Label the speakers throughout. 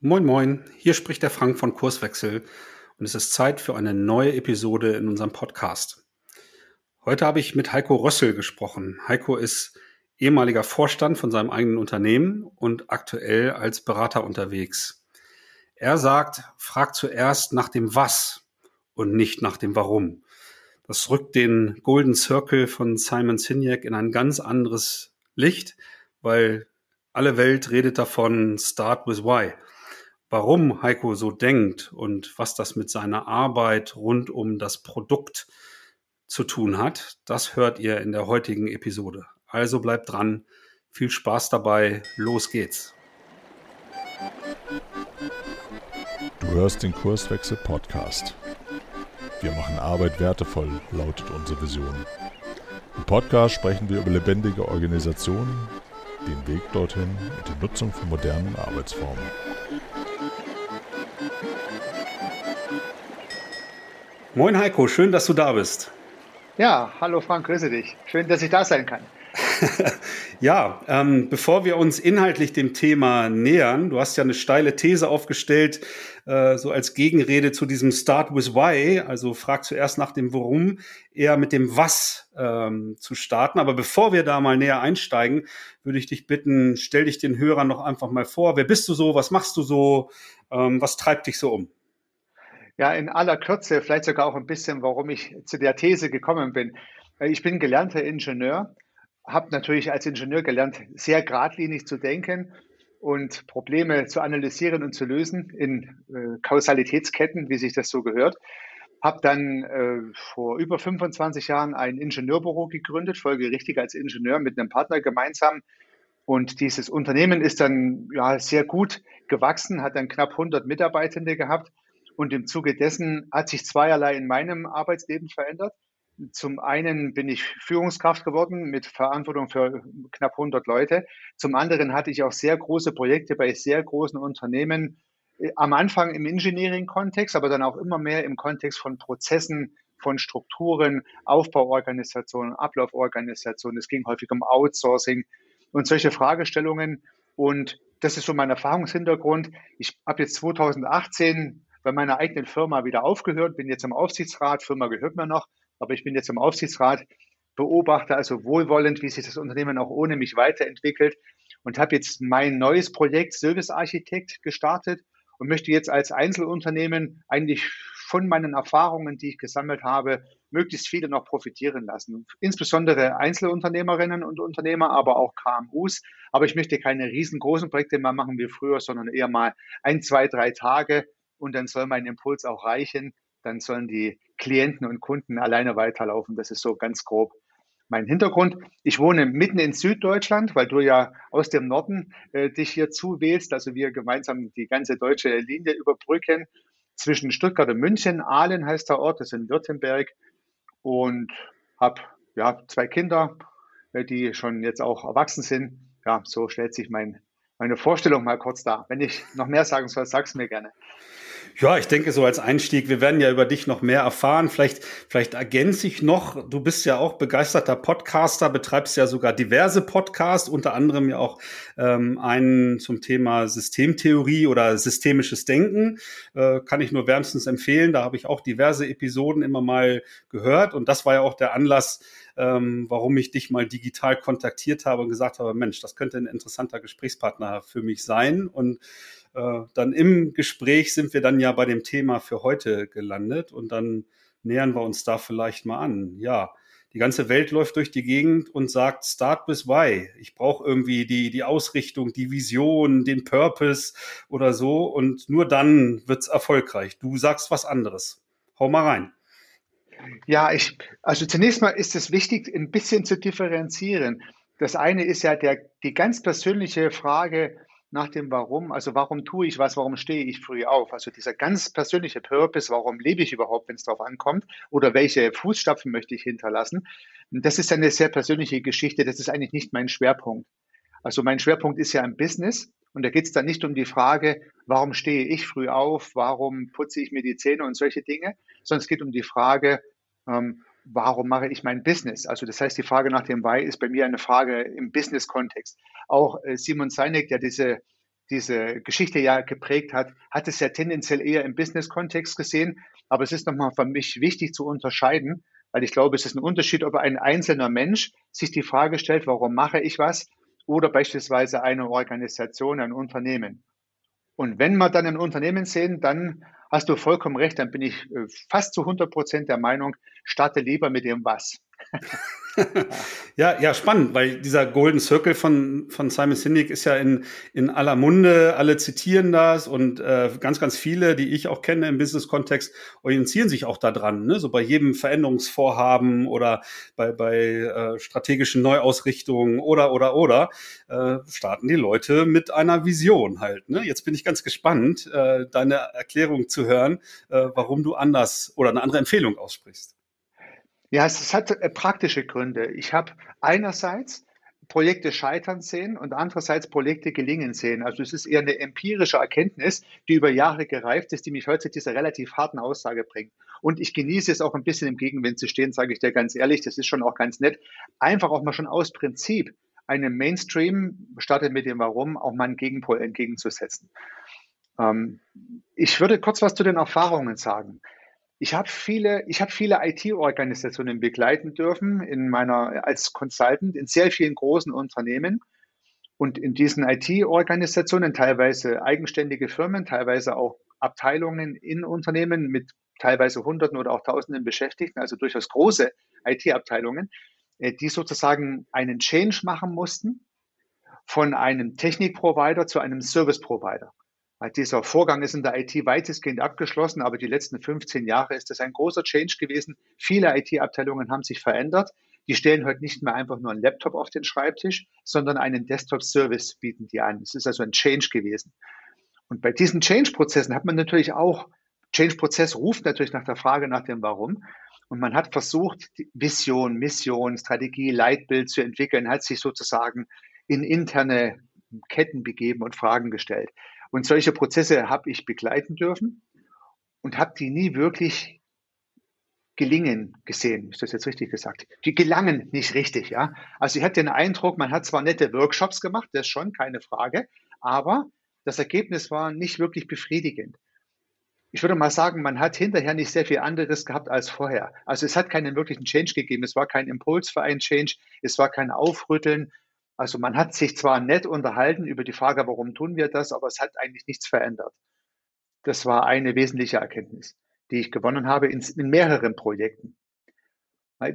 Speaker 1: Moin, moin, hier spricht der Frank von Kurswechsel und es ist Zeit für eine neue Episode in unserem Podcast. Heute habe ich mit Heiko Rössel gesprochen. Heiko ist ehemaliger Vorstand von seinem eigenen Unternehmen und aktuell als Berater unterwegs. Er sagt, frag zuerst nach dem Was und nicht nach dem Warum. Das rückt den Golden Circle von Simon Sinek in ein ganz anderes Licht, weil alle Welt redet davon, start with why. Warum Heiko so denkt und was das mit seiner Arbeit rund um das Produkt zu tun hat, das hört ihr in der heutigen Episode. Also bleibt dran, viel Spaß dabei, los geht's.
Speaker 2: Du hörst den Kurswechsel Podcast. Wir machen Arbeit wertevoll, lautet unsere Vision. Im Podcast sprechen wir über lebendige Organisationen, den Weg dorthin und die Nutzung von modernen Arbeitsformen.
Speaker 1: Moin Heiko, schön, dass du da bist.
Speaker 3: Ja, hallo Frank, grüße dich. Schön, dass ich da sein kann.
Speaker 1: ja, ähm, bevor wir uns inhaltlich dem Thema nähern, du hast ja eine steile These aufgestellt, äh, so als Gegenrede zu diesem Start with Why, also frag zuerst nach dem Warum, eher mit dem Was ähm, zu starten. Aber bevor wir da mal näher einsteigen, würde ich dich bitten, stell dich den Hörern noch einfach mal vor. Wer bist du so? Was machst du so? Ähm, was treibt dich so um?
Speaker 3: Ja, in aller Kürze, vielleicht sogar auch ein bisschen, warum ich zu der These gekommen bin. Äh, ich bin gelernter Ingenieur, habe natürlich als Ingenieur gelernt, sehr geradlinig zu denken und Probleme zu analysieren und zu lösen in äh, Kausalitätsketten, wie sich das so gehört. Habe dann äh, vor über 25 Jahren ein Ingenieurbüro gegründet, folgerichtig als Ingenieur mit einem Partner gemeinsam. Und dieses Unternehmen ist dann ja, sehr gut gewachsen, hat dann knapp 100 Mitarbeitende gehabt und im Zuge dessen hat sich zweierlei in meinem Arbeitsleben verändert. Zum einen bin ich Führungskraft geworden mit Verantwortung für knapp 100 Leute. Zum anderen hatte ich auch sehr große Projekte bei sehr großen Unternehmen, äh, am Anfang im Engineering-Kontext, aber dann auch immer mehr im Kontext von Prozessen, von Strukturen, Aufbauorganisationen, Ablauforganisationen. Es ging häufig um Outsourcing und solche Fragestellungen. Und das ist so mein Erfahrungshintergrund. Ich habe jetzt 2018 bei meiner eigenen Firma wieder aufgehört, bin jetzt im Aufsichtsrat, Firma gehört mir noch, aber ich bin jetzt im Aufsichtsrat, beobachte also wohlwollend, wie sich das Unternehmen auch ohne mich weiterentwickelt und habe jetzt mein neues Projekt Service Architekt gestartet und möchte jetzt als Einzelunternehmen eigentlich von meinen Erfahrungen, die ich gesammelt habe, möglichst viele noch profitieren lassen. Insbesondere Einzelunternehmerinnen und Unternehmer, aber auch KMUs. Aber ich möchte keine riesengroßen Projekte mehr machen wie früher, sondern eher mal ein, zwei, drei Tage und dann soll mein Impuls auch reichen. Dann sollen die Klienten und Kunden alleine weiterlaufen. Das ist so ganz grob mein Hintergrund. Ich wohne mitten in Süddeutschland, weil du ja aus dem Norden äh, dich hier zuwählst. Also wir gemeinsam die ganze deutsche Linie überbrücken. Zwischen Stuttgart und München, Aalen heißt der Ort, das ist in Württemberg. Und habe ja, zwei Kinder, äh, die schon jetzt auch erwachsen sind. Ja, so stellt sich mein, meine Vorstellung mal kurz dar. Wenn ich noch mehr sagen soll, sag's mir gerne.
Speaker 1: Ja, ich denke so als Einstieg, wir werden ja über dich noch mehr erfahren. Vielleicht, vielleicht ergänze ich noch, du bist ja auch begeisterter Podcaster, betreibst ja sogar diverse Podcasts, unter anderem ja auch ähm, einen zum Thema Systemtheorie oder systemisches Denken. Äh, kann ich nur wärmstens empfehlen. Da habe ich auch diverse Episoden immer mal gehört und das war ja auch der Anlass, ähm, warum ich dich mal digital kontaktiert habe und gesagt habe, Mensch, das könnte ein interessanter Gesprächspartner für mich sein. Und äh, dann im Gespräch sind wir dann ja bei dem Thema für heute gelandet und dann nähern wir uns da vielleicht mal an. Ja, die ganze Welt läuft durch die Gegend und sagt Start bis Why. Ich brauche irgendwie die, die Ausrichtung, die Vision, den Purpose oder so und nur dann wird's erfolgreich. Du sagst was anderes. Hau mal rein.
Speaker 3: Ja, ich, also zunächst mal ist es wichtig, ein bisschen zu differenzieren. Das eine ist ja der, die ganz persönliche Frage nach dem Warum, also warum tue ich was, warum stehe ich früh auf? Also dieser ganz persönliche Purpose, warum lebe ich überhaupt, wenn es darauf ankommt, oder welche Fußstapfen möchte ich hinterlassen? Das ist eine sehr persönliche Geschichte, das ist eigentlich nicht mein Schwerpunkt. Also mein Schwerpunkt ist ja im Business und da geht es dann nicht um die Frage, warum stehe ich früh auf, warum putze ich mir die Zähne und solche Dinge, sondern es geht um die Frage, ähm, warum mache ich mein Business? Also das heißt, die Frage nach dem Why ist bei mir eine Frage im Business-Kontext. Auch äh, Simon Sinek, der diese diese Geschichte ja geprägt hat, hat es ja tendenziell eher im Business-Kontext gesehen. Aber es ist nochmal für mich wichtig zu unterscheiden, weil ich glaube, es ist ein Unterschied, ob ein einzelner Mensch sich die Frage stellt, warum mache ich was, oder beispielsweise eine Organisation, ein Unternehmen. Und wenn wir dann ein Unternehmen sehen, dann hast du vollkommen recht, dann bin ich äh, fast zu 100 Prozent der Meinung, starte lieber mit dem Was.
Speaker 1: Ja, ja, spannend, weil dieser Golden Circle von, von Simon Sinek ist ja in, in aller Munde, alle zitieren das und äh, ganz, ganz viele, die ich auch kenne im Business-Kontext, orientieren sich auch daran. Ne? So bei jedem Veränderungsvorhaben oder bei, bei äh, strategischen Neuausrichtungen oder, oder, oder, äh, starten die Leute mit einer Vision halt. Ne? Jetzt bin ich ganz gespannt, äh, deine Erklärung zu hören, äh, warum du anders oder eine andere Empfehlung aussprichst.
Speaker 3: Ja, es hat äh, praktische Gründe. Ich habe einerseits Projekte scheitern sehen und andererseits Projekte gelingen sehen. Also es ist eher eine empirische Erkenntnis, die über Jahre gereift ist, die mich heute zu dieser relativ harten Aussage bringt. Und ich genieße es auch ein bisschen im Gegenwind zu stehen, sage ich dir ganz ehrlich. Das ist schon auch ganz nett. Einfach auch mal schon aus Prinzip einem Mainstream, startet mit dem Warum, auch mal einen Gegenpol entgegenzusetzen. Ähm, ich würde kurz was zu den Erfahrungen sagen. Ich habe viele, ich habe viele IT-Organisationen begleiten dürfen in meiner als Consultant in sehr vielen großen Unternehmen. Und in diesen IT-Organisationen, teilweise eigenständige Firmen, teilweise auch Abteilungen in Unternehmen mit teilweise Hunderten oder auch Tausenden Beschäftigten, also durchaus große IT-Abteilungen, äh, die sozusagen einen Change machen mussten von einem Technikprovider zu einem Service-Provider. Dieser Vorgang ist in der IT weitestgehend abgeschlossen, aber die letzten 15 Jahre ist das ein großer Change gewesen. Viele IT-Abteilungen haben sich verändert. Die stellen heute nicht mehr einfach nur einen Laptop auf den Schreibtisch, sondern einen Desktop-Service bieten die an. Es ist also ein Change gewesen. Und bei diesen Change-Prozessen hat man natürlich auch, Change-Prozess ruft natürlich nach der Frage nach dem Warum. Und man hat versucht, Vision, Mission, Strategie, Leitbild zu entwickeln, hat sich sozusagen in interne Ketten begeben und Fragen gestellt. Und solche Prozesse habe ich begleiten dürfen und habe die nie wirklich gelingen gesehen. Ist das jetzt richtig gesagt? Die gelangen nicht richtig, ja. Also ich hatte den Eindruck, man hat zwar nette Workshops gemacht, das ist schon keine Frage, aber das Ergebnis war nicht wirklich befriedigend. Ich würde mal sagen, man hat hinterher nicht sehr viel anderes gehabt als vorher. Also es hat keinen wirklichen Change gegeben. Es war kein Impuls für einen Change. Es war kein Aufrütteln. Also man hat sich zwar nett unterhalten über die Frage, warum tun wir das, aber es hat eigentlich nichts verändert. Das war eine wesentliche Erkenntnis, die ich gewonnen habe in, in mehreren Projekten.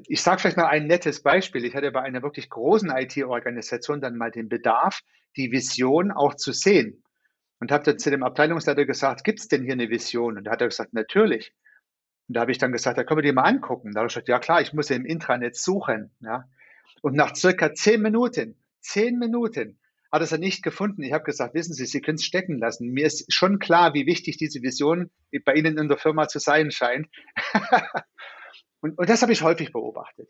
Speaker 3: Ich sage vielleicht noch ein nettes Beispiel. Ich hatte bei einer wirklich großen IT-Organisation dann mal den Bedarf, die Vision auch zu sehen. Und habe dann zu dem Abteilungsleiter gesagt, gibt es denn hier eine Vision? Und da hat er gesagt, natürlich. Und da habe ich dann gesagt, da können wir die mal angucken. Da habe ich gesagt, ja klar, ich muss ja im Intranet suchen. Ja. Und nach circa zehn Minuten zehn Minuten hat es er nicht gefunden. Ich habe gesagt, wissen Sie, Sie können es stecken lassen. Mir ist schon klar, wie wichtig diese Vision bei Ihnen in der Firma zu sein scheint. und, und das habe ich häufig beobachtet.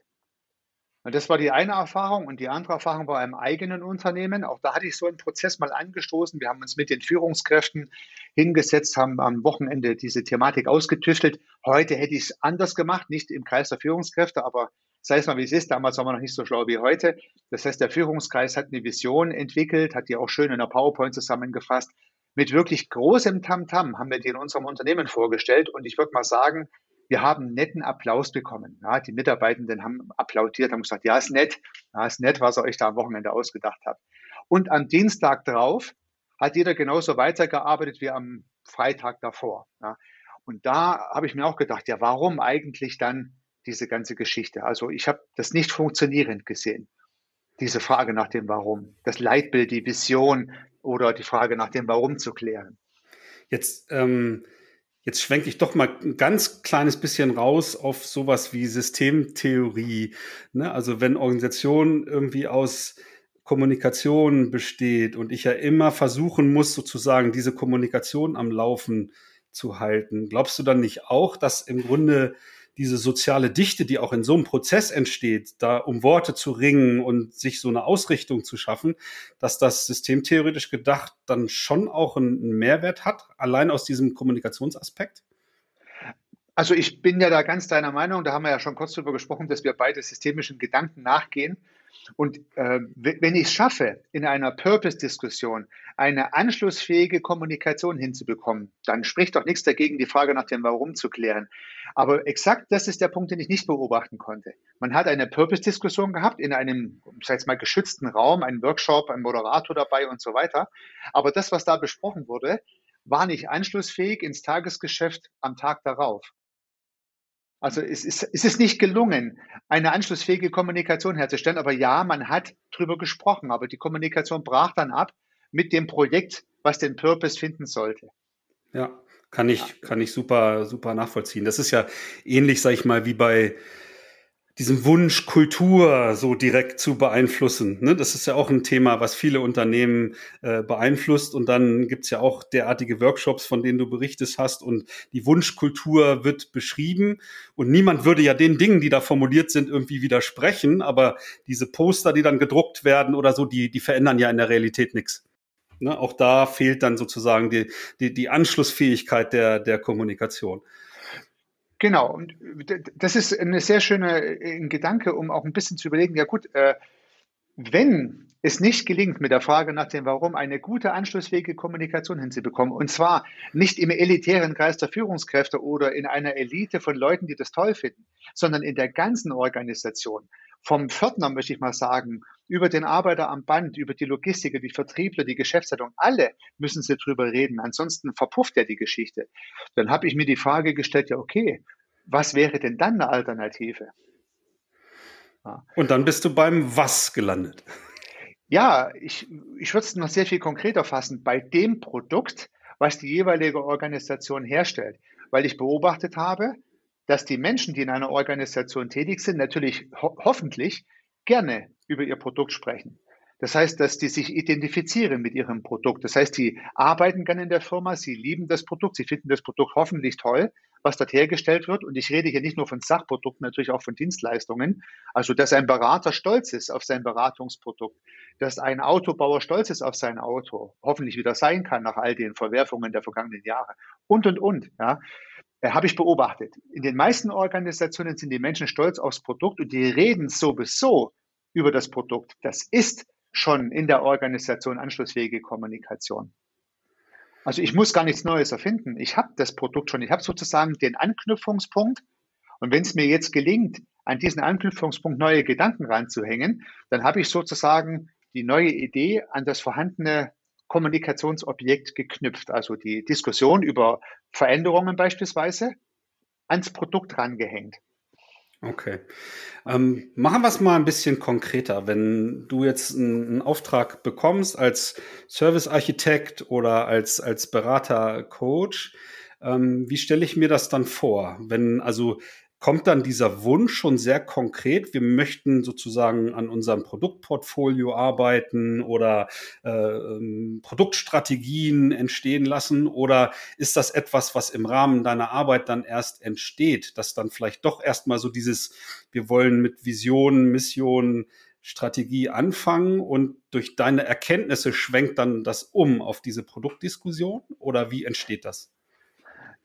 Speaker 3: Und das war die eine Erfahrung. Und die andere Erfahrung war im eigenen Unternehmen. Auch da hatte ich so einen Prozess mal angestoßen. Wir haben uns mit den Führungskräften hingesetzt, haben am Wochenende diese Thematik ausgetüftelt. Heute hätte ich es anders gemacht, nicht im Kreis der Führungskräfte, aber sei es mal wie es ist, damals waren wir noch nicht so schlau wie heute. Das heißt, der Führungskreis hat eine Vision entwickelt, hat die auch schön in der PowerPoint zusammengefasst. Mit wirklich großem Tamtam -Tam haben wir die in unserem Unternehmen vorgestellt und ich würde mal sagen, wir haben netten Applaus bekommen. Ja, die Mitarbeitenden haben applaudiert, haben gesagt, ja, ist nett, ja, ist nett, was ihr euch da am Wochenende ausgedacht habt. Und am Dienstag drauf hat jeder genauso weitergearbeitet wie am Freitag davor. Ja. Und da habe ich mir auch gedacht, ja, warum eigentlich dann diese ganze Geschichte. Also ich habe das nicht funktionierend gesehen, diese Frage nach dem Warum, das Leitbild, die Vision oder die Frage nach dem Warum zu klären.
Speaker 1: Jetzt, ähm, jetzt schwenke ich doch mal ein ganz kleines bisschen raus auf sowas wie Systemtheorie. Ne? Also wenn Organisation irgendwie aus Kommunikation besteht und ich ja immer versuchen muss, sozusagen diese Kommunikation am Laufen zu halten, glaubst du dann nicht auch, dass im Grunde diese soziale Dichte, die auch in so einem Prozess entsteht, da um Worte zu ringen und sich so eine Ausrichtung zu schaffen, dass das systemtheoretisch gedacht dann schon auch einen Mehrwert hat, allein aus diesem Kommunikationsaspekt?
Speaker 3: Also ich bin ja da ganz deiner Meinung, da haben wir ja schon kurz drüber gesprochen, dass wir beide systemischen Gedanken nachgehen. Und äh, wenn ich es schaffe, in einer Purpose-Diskussion eine anschlussfähige Kommunikation hinzubekommen, dann spricht doch nichts dagegen, die Frage nach dem Warum zu klären. Aber exakt das ist der Punkt, den ich nicht beobachten konnte. Man hat eine Purpose-Diskussion gehabt in einem, ich sage jetzt mal, geschützten Raum, einen Workshop, ein Moderator dabei und so weiter. Aber das, was da besprochen wurde, war nicht anschlussfähig ins Tagesgeschäft am Tag darauf. Also es ist, es ist nicht gelungen, eine anschlussfähige Kommunikation herzustellen. Aber ja, man hat drüber gesprochen, aber die Kommunikation brach dann ab mit dem Projekt, was den Purpose finden sollte.
Speaker 1: Ja, kann ich, kann ich super, super nachvollziehen. Das ist ja ähnlich, sag ich mal, wie bei diesem Wunsch, Kultur so direkt zu beeinflussen. Ne? Das ist ja auch ein Thema, was viele Unternehmen äh, beeinflusst. Und dann gibt's ja auch derartige Workshops, von denen du berichtest hast. Und die Wunschkultur wird beschrieben. Und niemand würde ja den Dingen, die da formuliert sind, irgendwie widersprechen. Aber diese Poster, die dann gedruckt werden oder so, die, die verändern ja in der Realität nichts. Ne? Auch da fehlt dann sozusagen die, die, die Anschlussfähigkeit der, der Kommunikation.
Speaker 3: Genau, und das ist eine sehr schöne äh, Gedanke, um auch ein bisschen zu überlegen, ja gut, äh, wenn es nicht gelingt, mit der Frage nach dem Warum eine gute anschlussfähige Kommunikation hinzubekommen, und zwar nicht im elitären Kreis der Führungskräfte oder in einer Elite von Leuten, die das toll finden, sondern in der ganzen Organisation, vom Pförtner, möchte ich mal sagen, über den Arbeiter am Band, über die Logistiker, die Vertriebler, die Geschäftsleitung, alle müssen sie drüber reden. Ansonsten verpufft ja die Geschichte. Dann habe ich mir die Frage gestellt, ja, okay, was wäre denn dann eine Alternative?
Speaker 1: Ja. Und dann bist du beim Was gelandet.
Speaker 3: Ja, ich, ich würde es noch sehr viel konkreter fassen. Bei dem Produkt, was die jeweilige Organisation herstellt. Weil ich beobachtet habe, dass die Menschen, die in einer Organisation tätig sind, natürlich ho hoffentlich gerne über ihr Produkt sprechen. Das heißt, dass die sich identifizieren mit ihrem Produkt. Das heißt, die arbeiten gerne in der Firma, sie lieben das Produkt, sie finden das Produkt hoffentlich toll, was dort hergestellt wird. Und ich rede hier nicht nur von Sachprodukten, natürlich auch von Dienstleistungen. Also, dass ein Berater stolz ist auf sein Beratungsprodukt, dass ein Autobauer stolz ist auf sein Auto, hoffentlich wieder sein kann nach all den Verwerfungen der vergangenen Jahre und, und, und. Ja. Äh, habe ich beobachtet. In den meisten Organisationen sind die Menschen stolz aufs Produkt und die reden sowieso über das Produkt. Das ist schon in der Organisation anschlussfähige Kommunikation. Also ich muss gar nichts Neues erfinden. Ich habe das Produkt schon. Ich habe sozusagen den Anknüpfungspunkt. Und wenn es mir jetzt gelingt, an diesen Anknüpfungspunkt neue Gedanken ranzuhängen, dann habe ich sozusagen die neue Idee an das vorhandene Kommunikationsobjekt geknüpft, also die Diskussion über Veränderungen beispielsweise ans Produkt rangehängt.
Speaker 1: Okay. Ähm, machen wir es mal ein bisschen konkreter. Wenn du jetzt einen, Auftrag bekommst als Servicearchitekt oder als, als Berater, Coach, ähm, wie stelle ich mir das dann vor? Wenn also kommt dann dieser Wunsch schon sehr konkret, wir möchten sozusagen an unserem Produktportfolio arbeiten oder äh, Produktstrategien entstehen lassen? Oder ist das etwas, was im Rahmen deiner Arbeit dann erst entsteht, dass dann vielleicht doch erstmal so dieses, wir wollen mit Vision, Mission, Strategie anfangen und durch deine Erkenntnisse schwenkt dann das um auf diese Produktdiskussion? Oder wie entsteht das?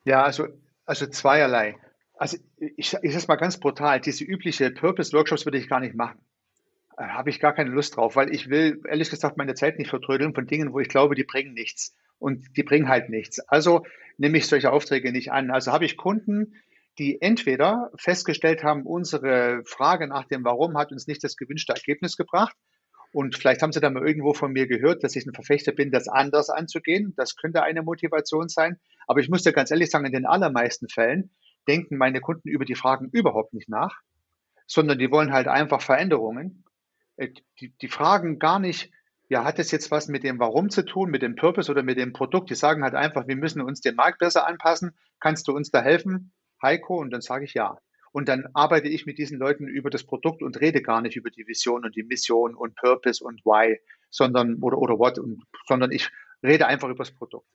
Speaker 3: Ja, also, also zweierlei. Also ich, ich sage mal ganz brutal, diese übliche Purpose-Workshops würde ich gar nicht machen. Äh, Habe ich gar keine Lust drauf, weil ich will ehrlich gesagt meine Zeit nicht vertrödeln von Dingen, wo ich glaube, die bringen nichts. Und die bringen halt nichts. Also nehme ich solche Aufträge nicht an. Also habe ich Kunden, die entweder festgestellt haben, unsere Frage nach dem Warum hat uns nicht das gewünschte Ergebnis gebracht. Und vielleicht haben sie dann mal irgendwo von mir gehört, dass ich ein Verfechter bin, das anders anzugehen. Das könnte eine Motivation sein. Aber ich muss dir ganz ehrlich sagen, in den allermeisten Fällen denken meine Kunden über die Fragen überhaupt nicht nach, sondern die wollen halt einfach Veränderungen. Äh, die, die fragen gar nicht, ja, hat es jetzt was mit dem Warum zu tun, mit dem Purpose oder mit dem Produkt? Die sagen halt einfach, wir müssen uns dem Markt besser anpassen. Kannst du uns da helfen, Heiko? Und dann sage ich ja. Und dann arbeite ich mit diesen Leuten über das Produkt und rede gar nicht über die Vision und die Mission und Purpose und Why, sondern oder oder what, und, sondern ich rede einfach über das Produkt.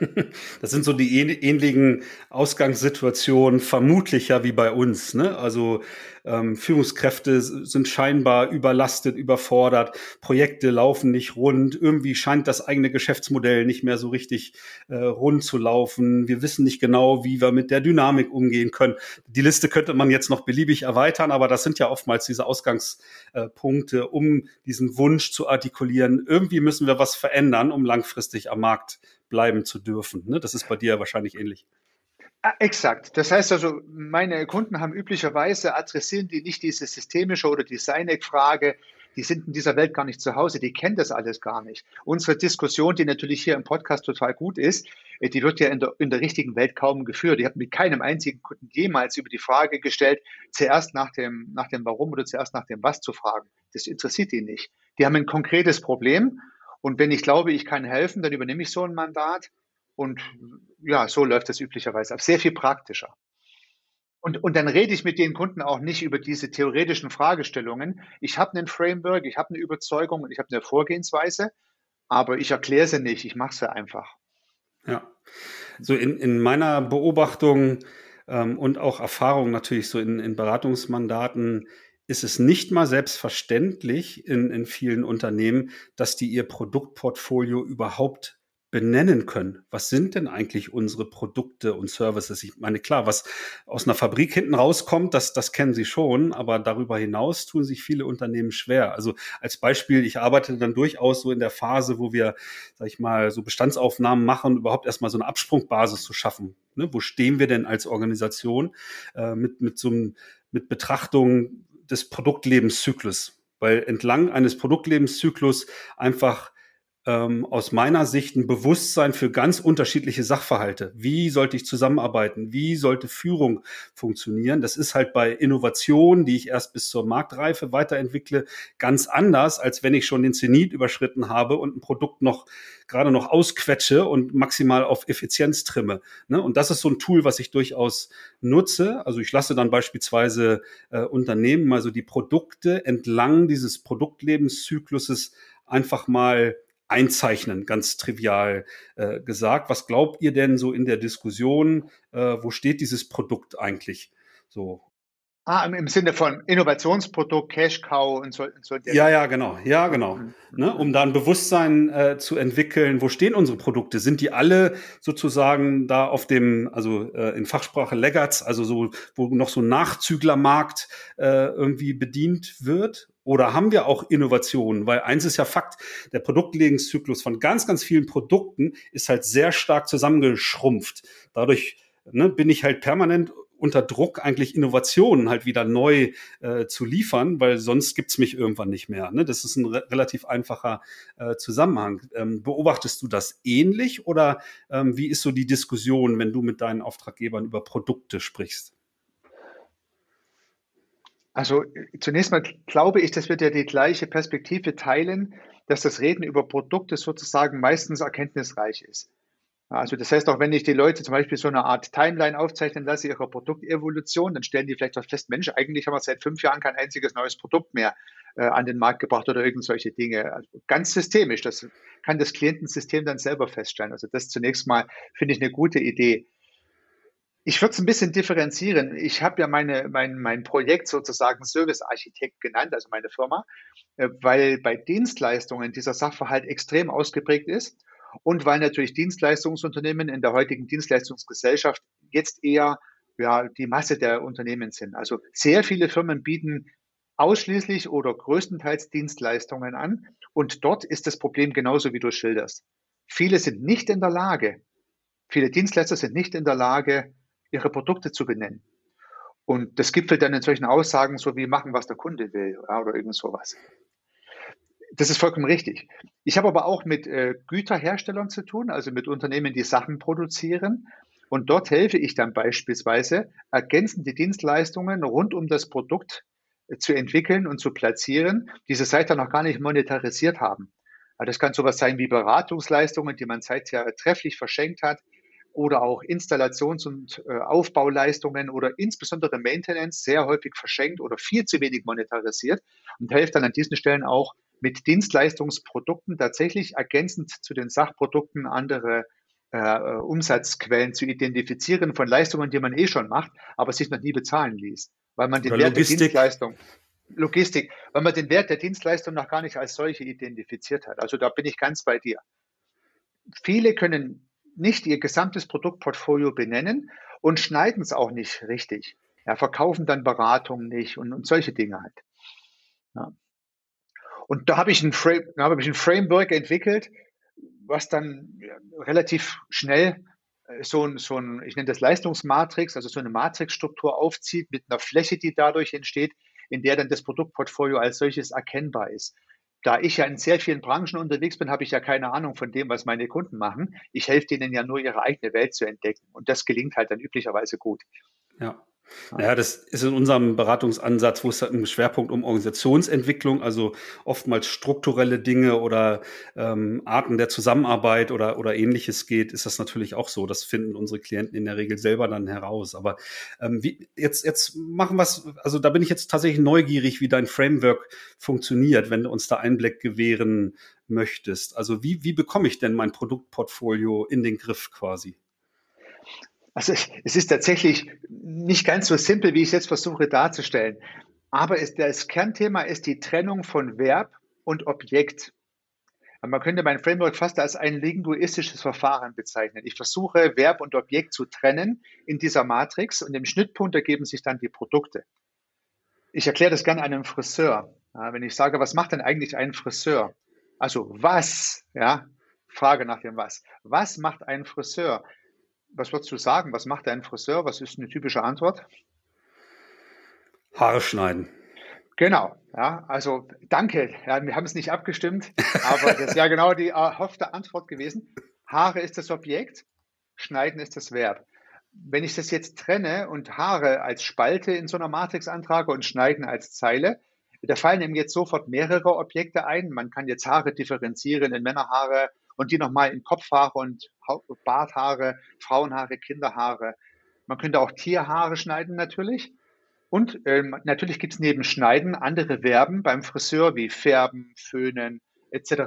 Speaker 1: Das sind so die ähnlichen Ausgangssituationen, vermutlich ja wie bei uns. Ne? Also ähm, Führungskräfte sind scheinbar überlastet, überfordert, Projekte laufen nicht rund, irgendwie scheint das eigene Geschäftsmodell nicht mehr so richtig äh, rund zu laufen. Wir wissen nicht genau, wie wir mit der Dynamik umgehen können. Die Liste könnte man jetzt noch beliebig erweitern, aber das sind ja oftmals diese Ausgangspunkte, um diesen Wunsch zu artikulieren. Irgendwie müssen wir was verändern, um langfristig am Markt bleiben zu dürfen. Ne? Das ist bei dir wahrscheinlich ähnlich.
Speaker 3: Ah, exakt. Das heißt also, meine Kunden haben üblicherweise adressieren die nicht diese systemische oder Design-Frage, die sind in dieser Welt gar nicht zu Hause, die kennen das alles gar nicht. Unsere Diskussion, die natürlich hier im Podcast total gut ist, äh, die wird ja in der, in der richtigen Welt kaum geführt. Ich habe mit keinem einzigen Kunden jemals über die Frage gestellt, zuerst nach dem, nach dem Warum oder zuerst nach dem Was zu fragen. Das interessiert die nicht. Die haben ein konkretes Problem und wenn ich glaube, ich kann helfen, dann übernehme ich so ein Mandat. Und ja, so läuft das üblicherweise ab. Sehr viel praktischer. Und, und dann rede ich mit den Kunden auch nicht über diese theoretischen Fragestellungen. Ich habe einen Framework, ich habe eine Überzeugung und ich habe eine Vorgehensweise, aber ich erkläre sie nicht, ich mache sie einfach.
Speaker 1: Ja, so in, in meiner Beobachtung ähm, und auch Erfahrung natürlich so in, in Beratungsmandaten ist es nicht mal selbstverständlich in, in vielen Unternehmen, dass die ihr Produktportfolio überhaupt benennen können. Was sind denn eigentlich unsere Produkte und Services? Ich meine, klar, was aus einer Fabrik hinten rauskommt, das, das kennen Sie schon, aber darüber hinaus tun sich viele Unternehmen schwer. Also als Beispiel, ich arbeite dann durchaus so in der Phase, wo wir, sag ich mal, so Bestandsaufnahmen machen, überhaupt erstmal so eine Absprungbasis zu schaffen. Ne? Wo stehen wir denn als Organisation äh, mit, mit so einem, mit Betrachtung des Produktlebenszyklus? Weil entlang eines Produktlebenszyklus einfach ähm, aus meiner Sicht ein Bewusstsein für ganz unterschiedliche Sachverhalte. Wie sollte ich zusammenarbeiten? Wie sollte Führung funktionieren? Das ist halt bei Innovationen, die ich erst bis zur Marktreife weiterentwickle, ganz anders, als wenn ich schon den Zenit überschritten habe und ein Produkt noch gerade noch ausquetsche und maximal auf Effizienz trimme. Ne? Und das ist so ein Tool, was ich durchaus nutze. Also ich lasse dann beispielsweise äh, Unternehmen, also die Produkte entlang dieses Produktlebenszykluses einfach mal einzeichnen, ganz trivial äh, gesagt. Was glaubt ihr denn so in der Diskussion? Äh, wo steht dieses Produkt eigentlich? So.
Speaker 3: Ah, im, Sinne von Innovationsprodukt, Cash Cow und so. Und so
Speaker 1: ja, ja, genau. Ja, genau. Mhm. Ne, um da ein Bewusstsein äh, zu entwickeln, wo stehen unsere Produkte? Sind die alle sozusagen da auf dem, also äh, in Fachsprache Laggards, also so, wo noch so ein Nachzüglermarkt äh, irgendwie bedient wird? Oder haben wir auch Innovationen? Weil eins ist ja Fakt, der Produktlebenszyklus von ganz, ganz vielen Produkten ist halt sehr stark zusammengeschrumpft. Dadurch ne, bin ich halt permanent unter Druck, eigentlich Innovationen halt wieder neu äh, zu liefern, weil sonst gibt's mich irgendwann nicht mehr. Ne? Das ist ein re relativ einfacher äh, Zusammenhang. Ähm, beobachtest du das ähnlich oder ähm, wie ist so die Diskussion, wenn du mit deinen Auftraggebern über Produkte sprichst?
Speaker 3: Also zunächst mal glaube ich, dass wir ja die gleiche Perspektive teilen, dass das Reden über Produkte sozusagen meistens erkenntnisreich ist. Also das heißt, auch wenn ich die Leute zum Beispiel so eine Art Timeline aufzeichnen lasse, ihrer Produktevolution, dann stellen die vielleicht auch fest, Mensch, eigentlich haben wir seit fünf Jahren kein einziges neues Produkt mehr äh, an den Markt gebracht oder irgend solche Dinge. Also ganz systemisch. Das kann das Klientensystem dann selber feststellen. Also das zunächst mal finde ich eine gute Idee. Ich würde es ein bisschen differenzieren. Ich habe ja meine, mein, mein Projekt sozusagen Service Architekt genannt, also meine Firma, äh, weil bei Dienstleistungen dieser Sachverhalt extrem ausgeprägt ist und weil natürlich Dienstleistungsunternehmen in der heutigen Dienstleistungsgesellschaft jetzt eher ja, die Masse der Unternehmen sind. Also sehr viele Firmen bieten ausschließlich oder größtenteils Dienstleistungen an und dort ist das Problem genauso, wie du schilderst. Viele sind nicht in der Lage, viele Dienstleister sind nicht in der Lage, ihre Produkte zu benennen. Und das gipfelt dann in solchen Aussagen so wie machen, was der Kunde will ja, oder irgend sowas. Das ist vollkommen richtig. Ich habe aber auch mit äh, Güterherstellern zu tun, also mit Unternehmen, die Sachen produzieren. Und dort helfe ich dann beispielsweise, ergänzende Dienstleistungen rund um das Produkt äh, zu entwickeln und zu platzieren, die sie seither noch gar nicht monetarisiert haben. Also das kann sowas sein wie Beratungsleistungen, die man seither trefflich verschenkt hat, oder auch Installations- und äh, Aufbauleistungen oder insbesondere Maintenance sehr häufig verschenkt oder viel zu wenig monetarisiert und hilft dann an diesen Stellen auch mit Dienstleistungsprodukten tatsächlich ergänzend zu den Sachprodukten andere äh, Umsatzquellen zu identifizieren von Leistungen, die man eh schon macht, aber sich noch nie bezahlen ließ, weil man den Wert der Dienstleistung Logistik, weil man den Wert der Dienstleistung noch gar nicht als solche identifiziert hat. Also da bin ich ganz bei dir. Viele können nicht ihr gesamtes Produktportfolio benennen und schneiden es auch nicht richtig. Ja, verkaufen dann Beratung nicht und, und solche Dinge halt. Ja. Und da habe ich, ein hab ich ein Framework entwickelt, was dann relativ schnell äh, so ein, so ein, ich nenne das Leistungsmatrix, also so eine Matrixstruktur aufzieht mit einer Fläche, die dadurch entsteht, in der dann das Produktportfolio als solches erkennbar ist. Da ich ja in sehr vielen Branchen unterwegs bin, habe ich ja keine Ahnung von dem, was meine Kunden machen. Ich helfe denen ja nur, ihre eigene Welt zu entdecken. Und das gelingt halt dann üblicherweise gut.
Speaker 1: Ja. Ja, das ist in unserem Beratungsansatz, wo es halt im Schwerpunkt um Organisationsentwicklung, also oftmals strukturelle Dinge oder ähm, Arten der Zusammenarbeit oder, oder ähnliches geht, ist das natürlich auch so. Das finden unsere Klienten in der Regel selber dann heraus. Aber ähm, wie, jetzt, jetzt machen wir es, also da bin ich jetzt tatsächlich neugierig, wie dein Framework funktioniert, wenn du uns da Einblick gewähren möchtest. Also wie, wie bekomme ich denn mein Produktportfolio in den Griff quasi?
Speaker 3: Also es ist tatsächlich nicht ganz so simpel, wie ich es jetzt versuche darzustellen. Aber es, das Kernthema ist die Trennung von Verb und Objekt. Man könnte mein Framework fast als ein linguistisches Verfahren bezeichnen. Ich versuche, Verb und Objekt zu trennen in dieser Matrix und im Schnittpunkt ergeben sich dann die Produkte. Ich erkläre das gerne einem Friseur. Ja, wenn ich sage, was macht denn eigentlich ein Friseur? Also was, ja, Frage nach dem Was. Was macht ein Friseur? Was würdest du sagen? Was macht ein Friseur? Was ist eine typische Antwort?
Speaker 1: Haare schneiden.
Speaker 3: Genau, ja, also danke. Ja, wir haben es nicht abgestimmt, aber das ist ja genau die erhoffte Antwort gewesen. Haare ist das Objekt, Schneiden ist das Verb. Wenn ich das jetzt trenne und Haare als Spalte in so einer Matrix antrage und Schneiden als Zeile, da fallen eben jetzt sofort mehrere Objekte ein. Man kann jetzt Haare differenzieren in Männerhaare, und die nochmal in Kopfhaare und Barthaare, Frauenhaare, Kinderhaare. Man könnte auch Tierhaare schneiden natürlich. Und ähm, natürlich gibt es neben Schneiden andere Verben beim Friseur wie färben, föhnen etc.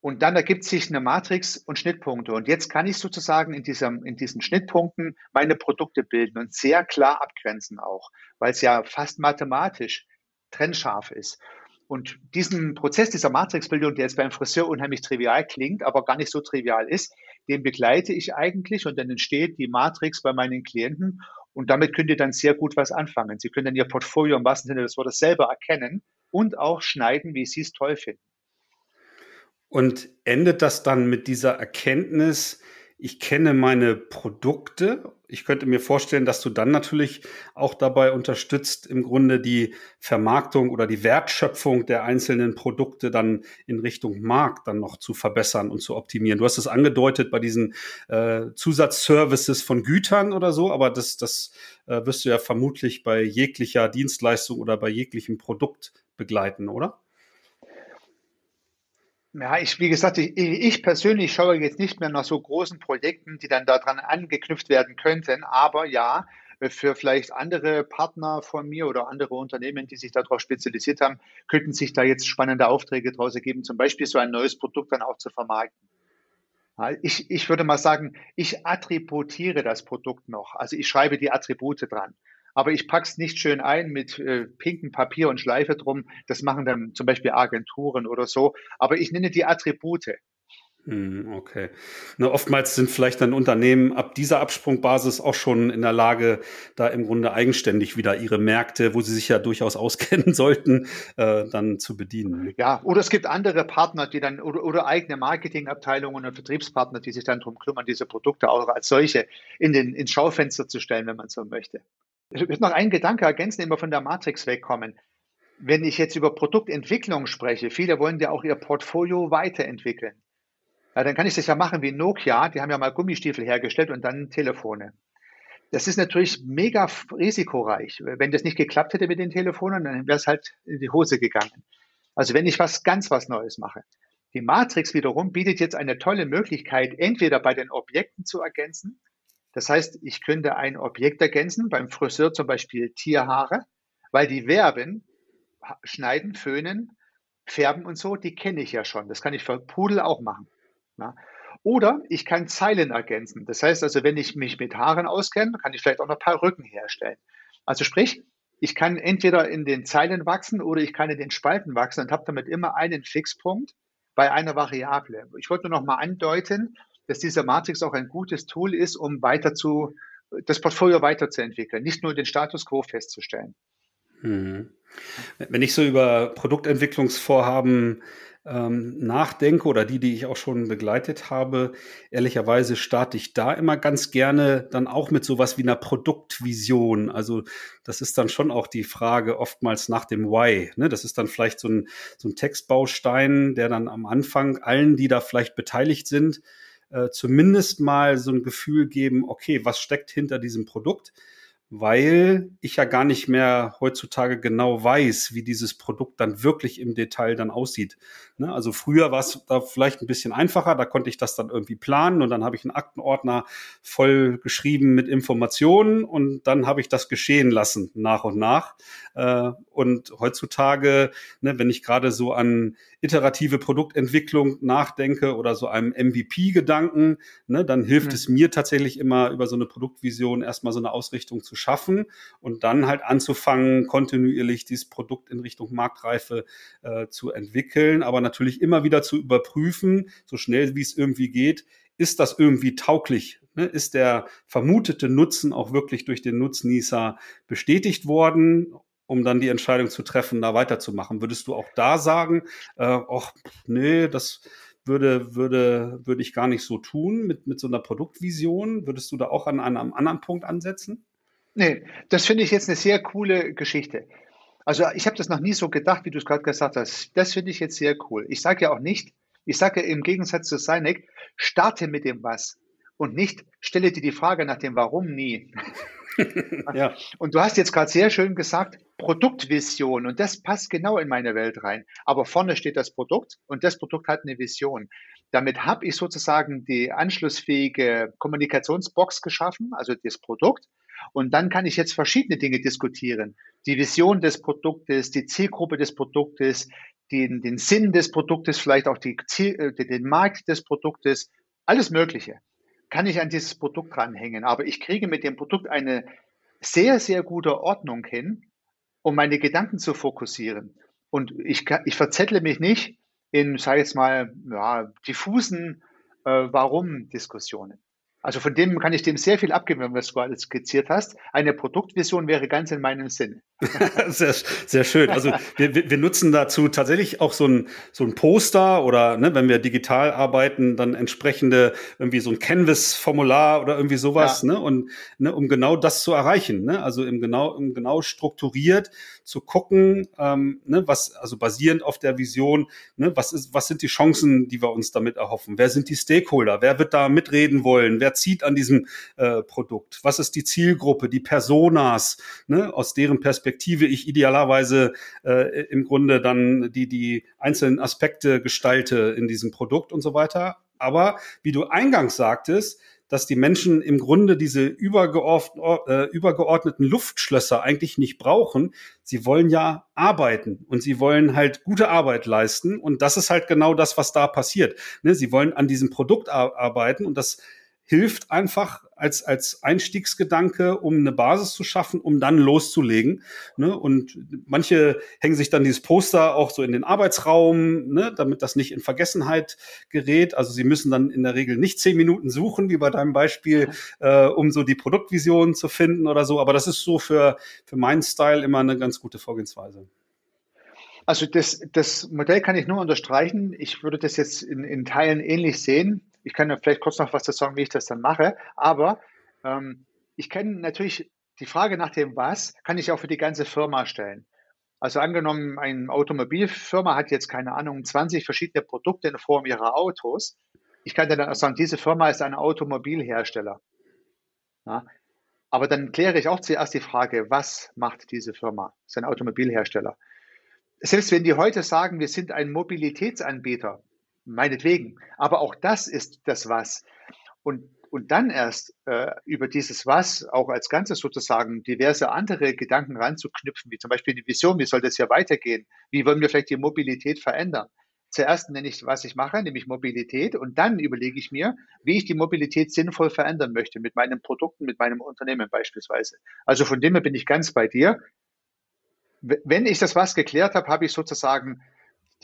Speaker 3: Und dann ergibt sich eine Matrix und Schnittpunkte. Und jetzt kann ich sozusagen in, diesem, in diesen Schnittpunkten meine Produkte bilden und sehr klar abgrenzen auch, weil es ja fast mathematisch trennscharf ist. Und diesen Prozess dieser Matrixbildung, der jetzt beim Friseur unheimlich trivial klingt, aber gar nicht so trivial ist, den begleite ich eigentlich und dann entsteht die Matrix bei meinen Klienten und damit könnt ihr dann sehr gut was anfangen. Sie können dann Ihr Portfolio im wahrsten Sinne des Wortes selber erkennen und auch schneiden, wie Sie es toll finden.
Speaker 1: Und endet das dann mit dieser Erkenntnis, ich kenne meine Produkte. Ich könnte mir vorstellen, dass du dann natürlich auch dabei unterstützt, im Grunde die Vermarktung oder die Wertschöpfung der einzelnen Produkte dann in Richtung Markt dann noch zu verbessern und zu optimieren. Du hast es angedeutet bei diesen äh, Zusatzservices von Gütern oder so, aber das, das äh, wirst du ja vermutlich bei jeglicher Dienstleistung oder bei jeglichem Produkt begleiten, oder?
Speaker 3: Ja, ich, wie gesagt, ich, ich persönlich schaue jetzt nicht mehr nach so großen Projekten, die dann daran angeknüpft werden könnten. Aber ja, für vielleicht andere Partner von mir oder andere Unternehmen, die sich darauf spezialisiert haben, könnten sich da jetzt spannende Aufträge daraus ergeben, zum Beispiel so ein neues Produkt dann auch zu vermarkten. Ich, ich würde mal sagen, ich attributiere das Produkt noch. Also ich schreibe die Attribute dran aber ich pack's nicht schön ein mit äh, pinkem Papier und Schleife drum. Das machen dann zum Beispiel Agenturen oder so. Aber ich nenne die Attribute.
Speaker 1: Hm, okay. Na, oftmals sind vielleicht dann Unternehmen ab dieser Absprungbasis auch schon in der Lage, da im Grunde eigenständig wieder ihre Märkte, wo sie sich ja durchaus auskennen sollten, äh, dann zu bedienen.
Speaker 3: Ja, oder es gibt andere Partner, die dann oder, oder eigene Marketingabteilungen und Vertriebspartner, die sich dann darum kümmern, diese Produkte auch als solche in den ins Schaufenster zu stellen, wenn man so möchte. Ich würde noch einen Gedanke ergänzen, immer von der Matrix wegkommen. Wenn ich jetzt über Produktentwicklung spreche, viele wollen ja auch ihr Portfolio weiterentwickeln. Ja, dann kann ich das ja machen wie Nokia, die haben ja mal Gummistiefel hergestellt und dann Telefone. Das ist natürlich mega risikoreich. Wenn das nicht geklappt hätte mit den Telefonen, dann wäre es halt in die Hose gegangen. Also wenn ich was ganz was Neues mache. Die Matrix wiederum bietet jetzt eine tolle Möglichkeit, entweder bei den Objekten zu ergänzen, das heißt, ich könnte ein Objekt ergänzen, beim Friseur zum Beispiel Tierhaare, weil die Verben schneiden, föhnen, färben und so, die kenne ich ja schon. Das kann ich für Pudel auch machen. Ja. Oder ich kann Zeilen ergänzen. Das heißt also, wenn ich mich mit Haaren auskenne, kann ich vielleicht auch noch ein paar Rücken herstellen. Also sprich, ich kann entweder in den Zeilen wachsen oder ich kann in den Spalten wachsen und habe damit immer einen Fixpunkt bei einer Variable. Ich wollte nur noch mal andeuten, dass diese Matrix auch ein gutes Tool ist, um weiter zu, das Portfolio weiterzuentwickeln, nicht nur den Status quo festzustellen.
Speaker 1: Mhm. Wenn ich so über Produktentwicklungsvorhaben ähm, nachdenke oder die, die ich auch schon begleitet habe, ehrlicherweise starte ich da immer ganz gerne dann auch mit sowas wie einer Produktvision. Also das ist dann schon auch die Frage oftmals nach dem Why. Ne? Das ist dann vielleicht so ein, so ein Textbaustein, der dann am Anfang allen, die da vielleicht beteiligt sind, äh, zumindest mal so ein Gefühl geben, okay, was steckt hinter diesem Produkt? Weil ich ja gar nicht mehr heutzutage genau weiß, wie dieses Produkt dann wirklich im Detail dann aussieht. Ne? Also früher war es da vielleicht ein bisschen einfacher, da konnte ich das dann irgendwie planen und dann habe ich einen Aktenordner voll geschrieben mit Informationen und dann habe ich das geschehen lassen nach und nach. Äh, und heutzutage, ne, wenn ich gerade so an iterative Produktentwicklung nachdenke oder so einem MVP-Gedanken, ne, dann hilft mhm. es mir tatsächlich immer über so eine Produktvision erstmal so eine Ausrichtung zu schaffen und dann halt anzufangen, kontinuierlich dieses Produkt in Richtung Marktreife äh, zu entwickeln, aber natürlich immer wieder zu überprüfen, so schnell wie es irgendwie geht, ist das irgendwie tauglich? Ne? Ist der vermutete Nutzen auch wirklich durch den Nutznießer bestätigt worden? um dann die Entscheidung zu treffen, da weiterzumachen. Würdest du auch da sagen, äh, ach, nee, das würde, würde, würde ich gar nicht so tun mit, mit so einer Produktvision? Würdest du da auch an einem anderen Punkt ansetzen?
Speaker 3: Nee, das finde ich jetzt eine sehr coole Geschichte. Also ich habe das noch nie so gedacht, wie du es gerade gesagt hast. Das finde ich jetzt sehr cool. Ich sage ja auch nicht, ich sage ja im Gegensatz zu Sinek, starte mit dem Was und nicht stelle dir die Frage nach dem Warum nie. ja. Und du hast jetzt gerade sehr schön gesagt, Produktvision und das passt genau in meine Welt rein. Aber vorne steht das Produkt und das Produkt hat eine Vision. Damit habe ich sozusagen die anschlussfähige Kommunikationsbox geschaffen, also das Produkt. Und dann kann ich jetzt verschiedene Dinge diskutieren. Die Vision des Produktes, die Zielgruppe des Produktes, den, den Sinn des Produktes, vielleicht auch die Ziel, äh, den Markt des Produktes, alles Mögliche kann ich an dieses Produkt dranhängen. Aber ich kriege mit dem Produkt eine sehr, sehr gute Ordnung hin, um meine Gedanken zu fokussieren. Und ich, ich verzettle mich nicht in, sage ich jetzt mal, ja, diffusen äh, Warum-Diskussionen. Also von dem kann ich dem sehr viel abgeben, was du alles skizziert hast. Eine Produktvision wäre ganz in meinem Sinne.
Speaker 1: sehr, sehr schön. Also wir, wir nutzen dazu tatsächlich auch so ein, so ein Poster oder ne, wenn wir digital arbeiten, dann entsprechende irgendwie so ein Canvas-Formular oder irgendwie sowas, ja. ne? Und ne, um genau das zu erreichen, ne? Also im genau, im genau strukturiert zu gucken, ähm, ne, was, also basierend auf der Vision, ne, was ist, was sind die Chancen, die wir uns damit erhoffen? Wer sind die Stakeholder? Wer wird da mitreden wollen? Wer zieht an diesem äh, Produkt? Was ist die Zielgruppe, die Personas, ne, aus deren Perspektive ich idealerweise äh, im Grunde dann die, die einzelnen Aspekte gestalte in diesem Produkt und so weiter? Aber wie du eingangs sagtest, dass die Menschen im Grunde diese äh, übergeordneten Luftschlösser eigentlich nicht brauchen. Sie wollen ja arbeiten und sie wollen halt gute Arbeit leisten. Und das ist halt genau das, was da passiert. Ne? Sie wollen an diesem Produkt arbeiten und das hilft einfach als, als Einstiegsgedanke, um eine Basis zu schaffen, um dann loszulegen. Ne? Und manche hängen sich dann dieses Poster auch so in den Arbeitsraum, ne? damit das nicht in Vergessenheit gerät. Also sie müssen dann in der Regel nicht zehn Minuten suchen, wie bei deinem Beispiel, äh, um so die Produktvision zu finden oder so. Aber das ist so für, für meinen Style immer eine ganz gute Vorgehensweise.
Speaker 3: Also das, das Modell kann ich nur unterstreichen. Ich würde das jetzt in, in Teilen ähnlich sehen. Ich kann ja vielleicht kurz noch was dazu sagen, wie ich das dann mache. Aber ähm, ich kenne natürlich die Frage nach dem Was, kann ich auch für die ganze Firma stellen. Also angenommen, eine Automobilfirma hat jetzt keine Ahnung, 20 verschiedene Produkte in Form ihrer Autos. Ich kann dann auch sagen, diese Firma ist ein Automobilhersteller. Ja, aber dann kläre ich auch zuerst die Frage, was macht diese Firma? Ist ein Automobilhersteller. Selbst wenn die heute sagen, wir sind ein Mobilitätsanbieter, meinetwegen. Aber auch das ist das Was. Und, und dann erst äh, über dieses Was auch als Ganzes sozusagen diverse andere Gedanken ranzuknüpfen, wie zum Beispiel die Vision, wie soll das hier weitergehen? Wie wollen wir vielleicht die Mobilität verändern? Zuerst nenne ich, was ich mache, nämlich Mobilität. Und dann überlege ich mir, wie ich die Mobilität sinnvoll verändern möchte mit meinen Produkten, mit meinem Unternehmen beispielsweise. Also von dem her bin ich ganz bei dir. Wenn ich das was geklärt habe, habe ich sozusagen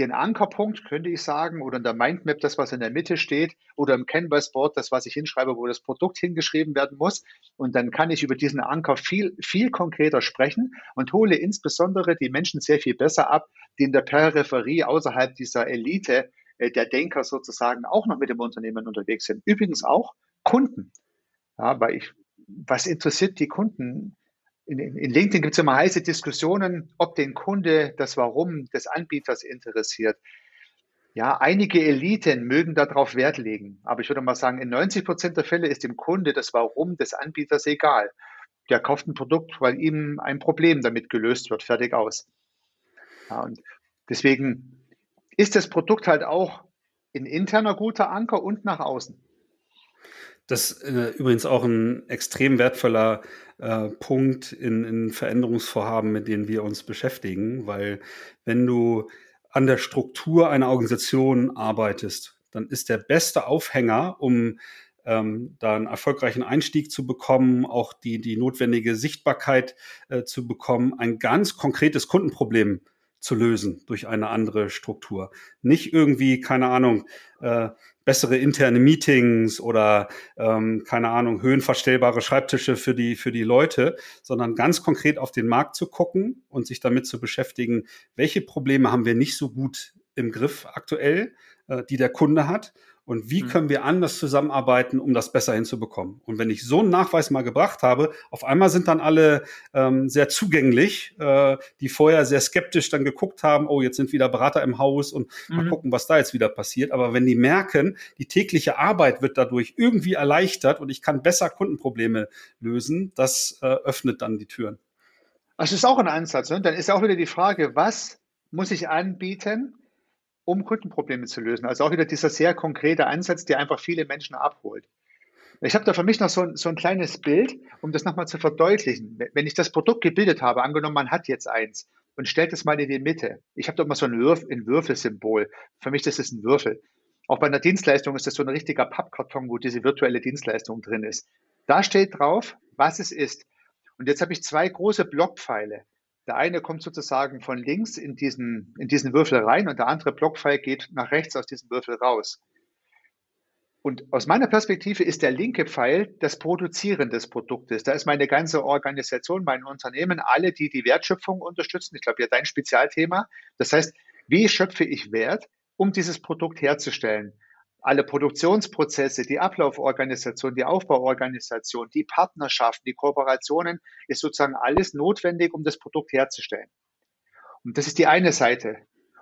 Speaker 3: den Ankerpunkt, könnte ich sagen, oder in der Mindmap das, was in der Mitte steht, oder im Canvas-Board das, was ich hinschreibe, wo das Produkt hingeschrieben werden muss. Und dann kann ich über diesen Anker viel, viel konkreter sprechen und hole insbesondere die Menschen sehr viel besser ab, die in der Peripherie außerhalb dieser Elite äh, der Denker sozusagen auch noch mit dem Unternehmen unterwegs sind. Übrigens auch Kunden. Ja, weil ich, was interessiert die Kunden? In, in LinkedIn gibt es immer heiße Diskussionen, ob den Kunde das Warum des Anbieters interessiert. Ja, einige Eliten mögen darauf Wert legen, aber ich würde mal sagen, in 90 Prozent der Fälle ist dem Kunde das Warum des Anbieters egal. Der kauft ein Produkt, weil ihm ein Problem damit gelöst wird, fertig aus. Ja, und deswegen ist das Produkt halt auch ein interner guter Anker und nach außen.
Speaker 1: Das ist äh, übrigens auch ein extrem wertvoller äh, Punkt in, in Veränderungsvorhaben, mit denen wir uns beschäftigen, weil wenn du an der Struktur einer Organisation arbeitest, dann ist der beste Aufhänger, um ähm, da einen erfolgreichen Einstieg zu bekommen, auch die, die notwendige Sichtbarkeit äh, zu bekommen, ein ganz konkretes Kundenproblem zu lösen durch eine andere Struktur. Nicht irgendwie, keine Ahnung, äh, bessere interne Meetings oder ähm, keine Ahnung, höhenverstellbare Schreibtische für die, für die Leute, sondern ganz konkret auf den Markt zu gucken und sich damit zu beschäftigen, welche Probleme haben wir nicht so gut im Griff aktuell, äh, die der Kunde hat und wie mhm. können wir anders zusammenarbeiten, um das besser hinzubekommen. Und wenn ich so einen Nachweis mal gebracht habe, auf einmal sind dann alle ähm, sehr zugänglich, äh, die vorher sehr skeptisch dann geguckt haben, oh, jetzt sind wieder Berater im Haus und mhm. mal gucken, was da jetzt wieder passiert. Aber wenn die merken, die tägliche Arbeit wird dadurch irgendwie erleichtert und ich kann besser Kundenprobleme lösen, das äh, öffnet dann die Türen.
Speaker 3: Das ist auch ein Ansatz. Ne? Dann ist auch wieder die Frage, was muss ich anbieten, um Kundenprobleme zu lösen. Also auch wieder dieser sehr konkrete Ansatz, der einfach viele Menschen abholt. Ich habe da für mich noch so ein, so ein kleines Bild, um das nochmal zu verdeutlichen. Wenn ich das Produkt gebildet habe, angenommen, man hat jetzt eins und stellt es mal in die Mitte. Ich habe da immer so ein, Würf, ein Würfelsymbol. Für mich das ist ein Würfel. Auch bei einer Dienstleistung ist das so ein richtiger Pappkarton, wo diese virtuelle Dienstleistung drin ist. Da steht drauf, was es ist. Und jetzt habe ich zwei große Blockpfeile. Der eine kommt sozusagen von links in diesen, in diesen Würfel rein und der andere Blockpfeil geht nach rechts aus diesem Würfel raus. Und aus meiner Perspektive ist der linke Pfeil das Produzieren des Produktes. Da ist meine ganze Organisation, mein Unternehmen, alle, die die Wertschöpfung unterstützen. Ich glaube, ja, dein Spezialthema. Das heißt, wie schöpfe ich Wert, um dieses Produkt herzustellen? Alle Produktionsprozesse, die Ablauforganisation, die Aufbauorganisation, die Partnerschaften, die Kooperationen, ist sozusagen alles notwendig, um das Produkt herzustellen. Und das ist die eine Seite.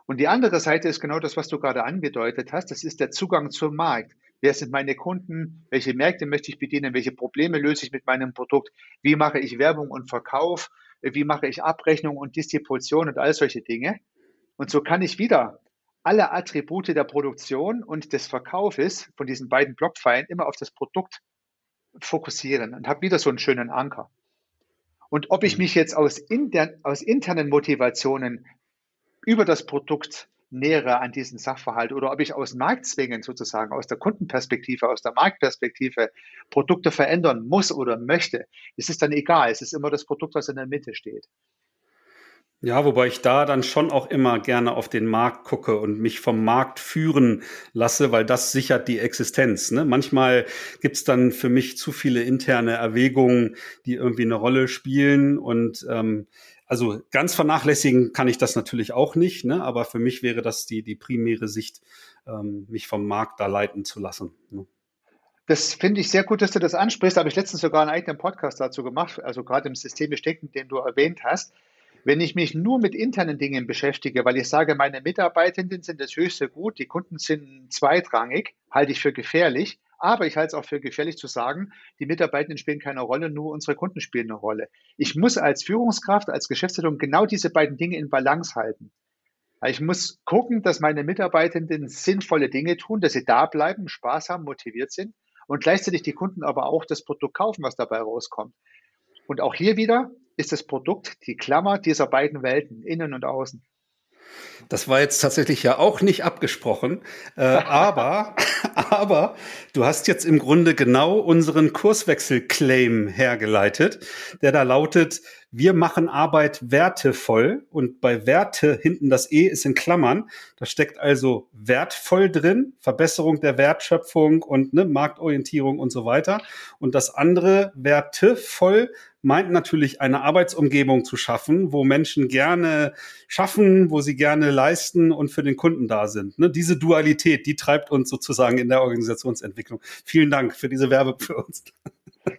Speaker 3: Und die andere Seite ist genau das, was du gerade angedeutet hast. Das ist der Zugang zum Markt. Wer sind meine Kunden? Welche Märkte möchte ich bedienen? Welche Probleme löse ich mit meinem Produkt? Wie mache ich Werbung und Verkauf? Wie mache ich Abrechnung und Distribution und all solche Dinge? Und so kann ich wieder alle Attribute der Produktion und des Verkaufes von diesen beiden Blockpfeilen immer auf das Produkt fokussieren und habe wieder so einen schönen Anker. Und ob ich mhm. mich jetzt aus, inter, aus internen Motivationen über das Produkt nähere an diesen Sachverhalt oder ob ich aus Marktzwängen sozusagen, aus der Kundenperspektive, aus der Marktperspektive Produkte verändern muss oder möchte, ist es dann egal. Es ist immer das Produkt, was in der Mitte steht.
Speaker 1: Ja, wobei ich da dann schon auch immer gerne auf den Markt gucke und mich vom Markt führen lasse, weil das sichert die Existenz. Ne? Manchmal gibt's dann für mich zu viele interne Erwägungen, die irgendwie eine Rolle spielen. Und ähm, also ganz vernachlässigen kann ich das natürlich auch nicht, ne? aber für mich wäre das die, die primäre Sicht, ähm, mich vom Markt da leiten zu lassen. Ne?
Speaker 3: Das finde ich sehr gut, dass du das ansprichst. Da habe ich letztens sogar einen eigenen Podcast dazu gemacht, also gerade im systemisch Denken, den du erwähnt hast. Wenn ich mich nur mit internen Dingen beschäftige, weil ich sage, meine Mitarbeitenden sind das höchste Gut, die Kunden sind zweitrangig, halte ich für gefährlich. Aber ich halte es auch für gefährlich zu sagen, die Mitarbeitenden spielen keine Rolle, nur unsere Kunden spielen eine Rolle. Ich muss als Führungskraft, als Geschäftsleitung genau diese beiden Dinge in Balance halten. Ich muss gucken, dass meine Mitarbeitenden sinnvolle Dinge tun, dass sie da bleiben, Spaß haben, motiviert sind und gleichzeitig die Kunden aber auch das Produkt kaufen, was dabei rauskommt. Und auch hier wieder ist das Produkt die Klammer dieser beiden Welten, innen und außen.
Speaker 1: Das war jetzt tatsächlich ja auch nicht abgesprochen, äh, aber, aber du hast jetzt im Grunde genau unseren Kurswechsel-Claim hergeleitet, der da lautet, wir machen Arbeit wertevoll und bei Werte hinten das E ist in Klammern. Da steckt also wertvoll drin, Verbesserung der Wertschöpfung und ne, Marktorientierung und so weiter. Und das andere wertevoll meint natürlich eine Arbeitsumgebung zu schaffen, wo Menschen gerne schaffen, wo sie gerne leisten und für den Kunden da sind. Ne, diese Dualität, die treibt uns sozusagen in der Organisationsentwicklung. Vielen Dank für diese Werbung für uns.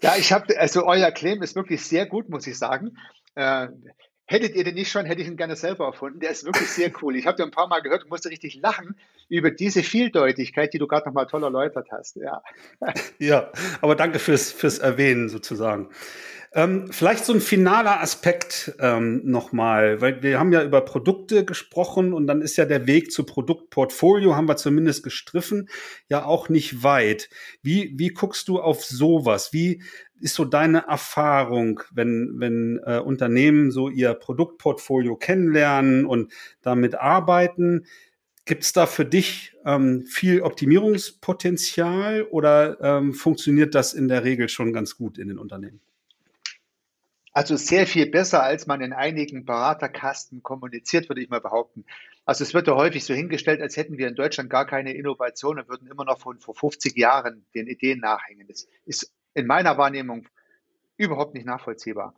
Speaker 3: Ja, ich habe, also euer Claim ist wirklich sehr gut, muss ich sagen. Äh, hättet ihr den nicht schon, hätte ich ihn gerne selber erfunden. Der ist wirklich sehr cool. Ich habe den ein paar Mal gehört und musste richtig lachen über diese Vieldeutigkeit, die du gerade nochmal toll erläutert hast. Ja,
Speaker 1: ja aber danke fürs, fürs Erwähnen sozusagen. Ähm, vielleicht so ein finaler Aspekt ähm, nochmal, weil wir haben ja über Produkte gesprochen und dann ist ja der Weg zu Produktportfolio, haben wir zumindest gestriffen, ja auch nicht weit. Wie, wie guckst du auf sowas? Wie ist so deine Erfahrung, wenn, wenn äh, Unternehmen so ihr Produktportfolio kennenlernen und damit arbeiten? Gibt es da für dich ähm, viel Optimierungspotenzial oder ähm, funktioniert das in der Regel schon ganz gut in den Unternehmen?
Speaker 3: Also sehr viel besser, als man in einigen Beraterkasten kommuniziert, würde ich mal behaupten. Also es wird ja häufig so hingestellt, als hätten wir in Deutschland gar keine Innovation und würden immer noch von vor 50 Jahren den Ideen nachhängen. Das ist in meiner Wahrnehmung überhaupt nicht nachvollziehbar.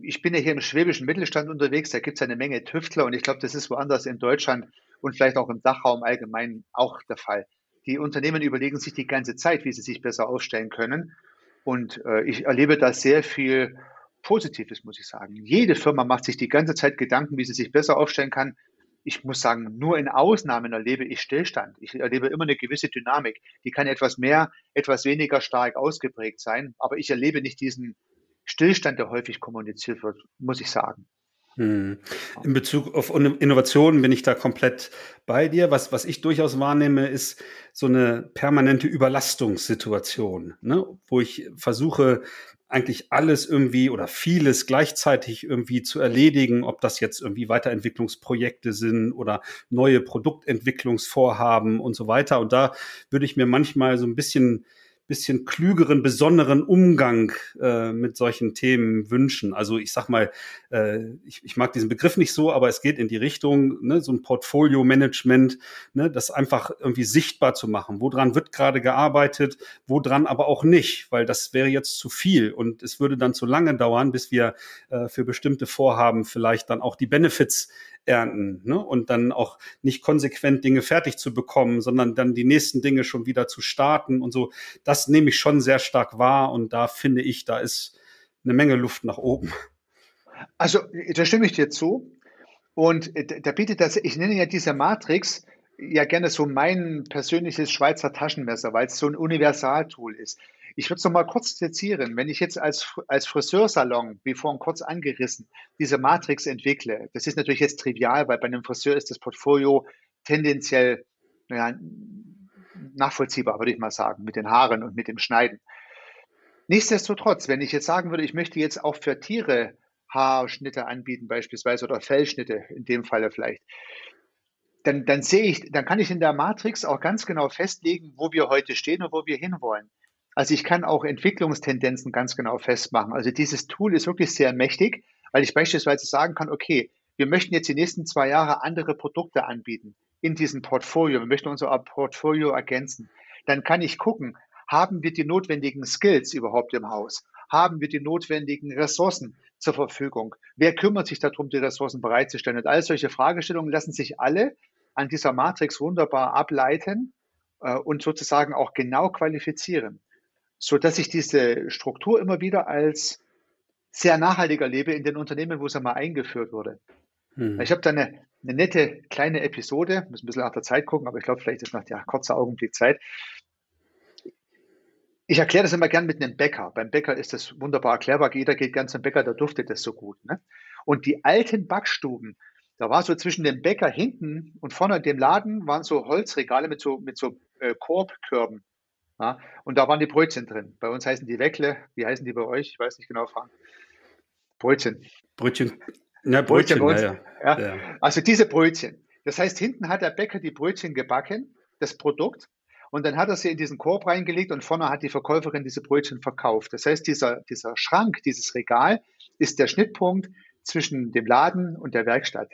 Speaker 3: Ich bin ja hier im schwäbischen Mittelstand unterwegs, da gibt es eine Menge Tüftler und ich glaube, das ist woanders in Deutschland und vielleicht auch im Dachraum allgemein auch der Fall. Die Unternehmen überlegen sich die ganze Zeit, wie sie sich besser aufstellen können. Und äh, ich erlebe da sehr viel Positives, muss ich sagen. Jede Firma macht sich die ganze Zeit Gedanken, wie sie sich besser aufstellen kann. Ich muss sagen, nur in Ausnahmen erlebe ich Stillstand. Ich erlebe immer eine gewisse Dynamik. Die kann etwas mehr, etwas weniger stark ausgeprägt sein. Aber ich erlebe nicht diesen Stillstand, der häufig kommuniziert wird, muss ich sagen.
Speaker 1: Hm. In Bezug auf Innovationen bin ich da komplett bei dir. Was, was ich durchaus wahrnehme, ist so eine permanente Überlastungssituation, ne? wo ich versuche, eigentlich alles irgendwie oder vieles gleichzeitig irgendwie zu erledigen, ob das jetzt irgendwie Weiterentwicklungsprojekte sind oder neue Produktentwicklungsvorhaben und so weiter. Und da würde ich mir manchmal so ein bisschen bisschen klügeren, besonderen Umgang äh, mit solchen Themen wünschen. Also ich sag mal, äh, ich, ich mag diesen Begriff nicht so, aber es geht in die Richtung, ne, so ein Portfolio-Management, ne, das einfach irgendwie sichtbar zu machen. Woran wird gerade gearbeitet, woran aber auch nicht, weil das wäre jetzt zu viel und es würde dann zu lange dauern, bis wir äh, für bestimmte Vorhaben vielleicht dann auch die Benefits ernten ne? und dann auch nicht konsequent Dinge fertig zu bekommen, sondern dann die nächsten Dinge schon wieder zu starten und so. Das nehme ich schon sehr stark wahr und da finde ich, da ist eine Menge Luft nach oben.
Speaker 3: Also, da stimme ich dir zu. Und da bietet das, ich nenne ja diese Matrix ja gerne so mein persönliches Schweizer Taschenmesser, weil es so ein Universaltool ist. Ich würde es nochmal kurz skizzieren. Wenn ich jetzt als, als Friseursalon, wie vorhin kurz angerissen, diese Matrix entwickle, das ist natürlich jetzt trivial, weil bei einem Friseur ist das Portfolio tendenziell naja, nachvollziehbar, würde ich mal sagen, mit den Haaren und mit dem Schneiden. Nichtsdestotrotz, wenn ich jetzt sagen würde, ich möchte jetzt auch für Tiere Haarschnitte anbieten, beispielsweise, oder Fellschnitte, in dem Falle vielleicht, dann, dann sehe ich, dann kann ich in der Matrix auch ganz genau festlegen, wo wir heute stehen und wo wir hinwollen. Also ich kann auch Entwicklungstendenzen ganz genau festmachen. Also dieses Tool ist wirklich sehr mächtig, weil ich beispielsweise sagen kann, okay, wir möchten jetzt die nächsten zwei Jahre andere Produkte anbieten in diesem Portfolio. Wir möchten unser Portfolio ergänzen. Dann kann ich gucken, haben wir die notwendigen Skills überhaupt im Haus? Haben wir die notwendigen Ressourcen zur Verfügung? Wer kümmert sich darum, die Ressourcen bereitzustellen? Und all solche Fragestellungen lassen sich alle an dieser Matrix wunderbar ableiten äh, und sozusagen auch genau qualifizieren so dass ich diese Struktur immer wieder als sehr nachhaltig erlebe in den Unternehmen, wo es einmal eingeführt wurde. Hm. Ich habe da eine, eine, nette kleine Episode, muss ein bisschen nach der Zeit gucken, aber ich glaube, vielleicht ist nach der kurzer Augenblick Zeit. Ich erkläre das immer gern mit einem Bäcker. Beim Bäcker ist das wunderbar erklärbar. Jeder geht gern zum Bäcker, da duftet das so gut. Ne? Und die alten Backstuben, da war so zwischen dem Bäcker hinten und vorne dem Laden waren so Holzregale mit so, mit so äh, Korbkörben. Ja, und da waren die Brötchen drin. Bei uns heißen die Weckle. Wie heißen die bei euch? Ich weiß nicht genau, Frank. Brötchen.
Speaker 1: Brötchen.
Speaker 3: Ja, Brötchen, Brötchen ja, ja. Also diese Brötchen. Das heißt, hinten hat der Bäcker die Brötchen gebacken, das Produkt, und dann hat er sie in diesen Korb reingelegt und vorne hat die Verkäuferin diese Brötchen verkauft. Das heißt, dieser, dieser Schrank, dieses Regal ist der Schnittpunkt zwischen dem Laden und der Werkstatt.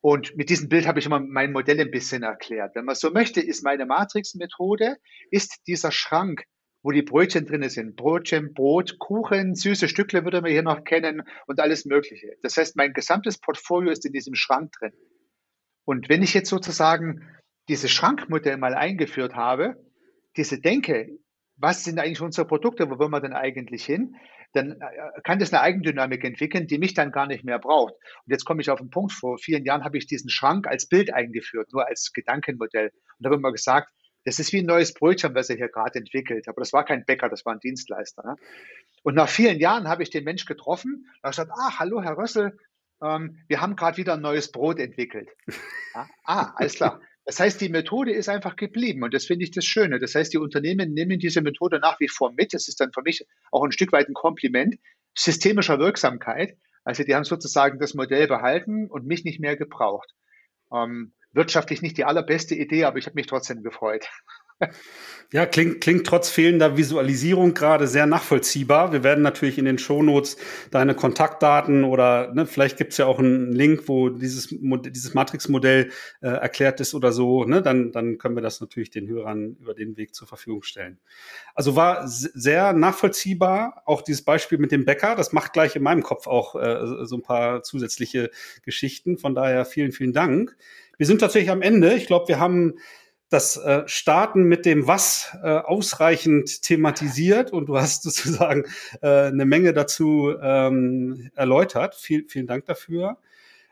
Speaker 3: Und mit diesem Bild habe ich immer mein Modell ein bisschen erklärt. Wenn man so möchte, ist meine Matrix-Methode, ist dieser Schrank, wo die Brötchen drin sind. Brötchen, Brot, Kuchen, süße Stückle würde man hier noch kennen und alles Mögliche. Das heißt, mein gesamtes Portfolio ist in diesem Schrank drin. Und wenn ich jetzt sozusagen dieses Schrankmodell mal eingeführt habe, diese Denke, was sind eigentlich unsere Produkte, wo wollen wir denn eigentlich hin, dann äh, kann das eine Eigendynamik entwickeln, die mich dann gar nicht mehr braucht. Und jetzt komme ich auf den Punkt, vor vielen Jahren habe ich diesen Schrank als Bild eingeführt, nur als Gedankenmodell. Und da habe mal gesagt, das ist wie ein neues Brötchen, was er hier gerade entwickelt. Aber das war kein Bäcker, das war ein Dienstleister. Ne? Und nach vielen Jahren habe ich den Mensch getroffen habe gesagt, ah, hallo Herr Rössel, ähm, wir haben gerade wieder ein neues Brot entwickelt. Ja? Ah, alles klar. Das heißt, die Methode ist einfach geblieben und das finde ich das Schöne. Das heißt, die Unternehmen nehmen diese Methode nach wie vor mit. Das ist dann für mich auch ein Stück weit ein Kompliment systemischer Wirksamkeit. Also die haben sozusagen das Modell behalten und mich nicht mehr gebraucht. Ähm, wirtschaftlich nicht die allerbeste Idee, aber ich habe mich trotzdem gefreut.
Speaker 1: Ja, klingt, klingt trotz fehlender Visualisierung gerade sehr nachvollziehbar. Wir werden natürlich in den Shownotes deine Kontaktdaten oder ne, vielleicht gibt's ja auch einen Link, wo dieses, dieses Matrix-Modell äh, erklärt ist oder so. Ne, dann, dann können wir das natürlich den Hörern über den Weg zur Verfügung stellen. Also war sehr nachvollziehbar. Auch dieses Beispiel mit dem Bäcker, das macht gleich in meinem Kopf auch äh, so ein paar zusätzliche Geschichten. Von daher vielen, vielen Dank. Wir sind tatsächlich am Ende. Ich glaube, wir haben das äh, Starten mit dem Was äh, ausreichend thematisiert und du hast sozusagen äh, eine Menge dazu ähm, erläutert. Viel, vielen Dank dafür.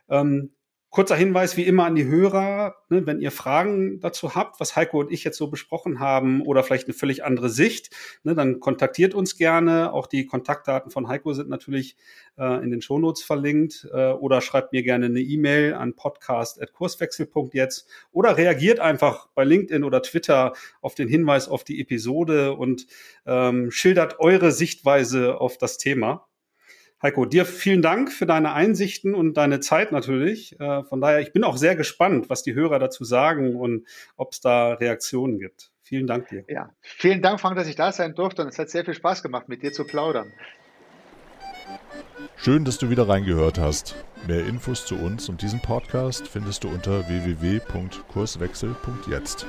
Speaker 1: Ähm, Kurzer Hinweis wie immer an die Hörer, ne, wenn ihr Fragen dazu habt, was Heiko und ich jetzt so besprochen haben oder vielleicht eine völlig andere Sicht, ne, dann kontaktiert uns gerne. Auch die Kontaktdaten von Heiko sind natürlich äh, in den Shownotes verlinkt äh, oder schreibt mir gerne eine E-Mail an podcast.kurswechsel.jetzt oder reagiert einfach bei LinkedIn oder Twitter auf den Hinweis auf die Episode und ähm, schildert eure Sichtweise auf das Thema. Heiko, dir vielen Dank für deine Einsichten und deine Zeit natürlich. Äh, von daher, ich bin auch sehr gespannt, was die Hörer dazu sagen und ob es da Reaktionen gibt. Vielen Dank dir.
Speaker 3: Ja, vielen Dank, Frank, dass ich da sein durfte und es hat sehr viel Spaß gemacht, mit dir zu plaudern.
Speaker 2: Schön, dass du wieder reingehört hast. Mehr Infos zu uns und diesem Podcast findest du unter www.kurswechsel.jetzt.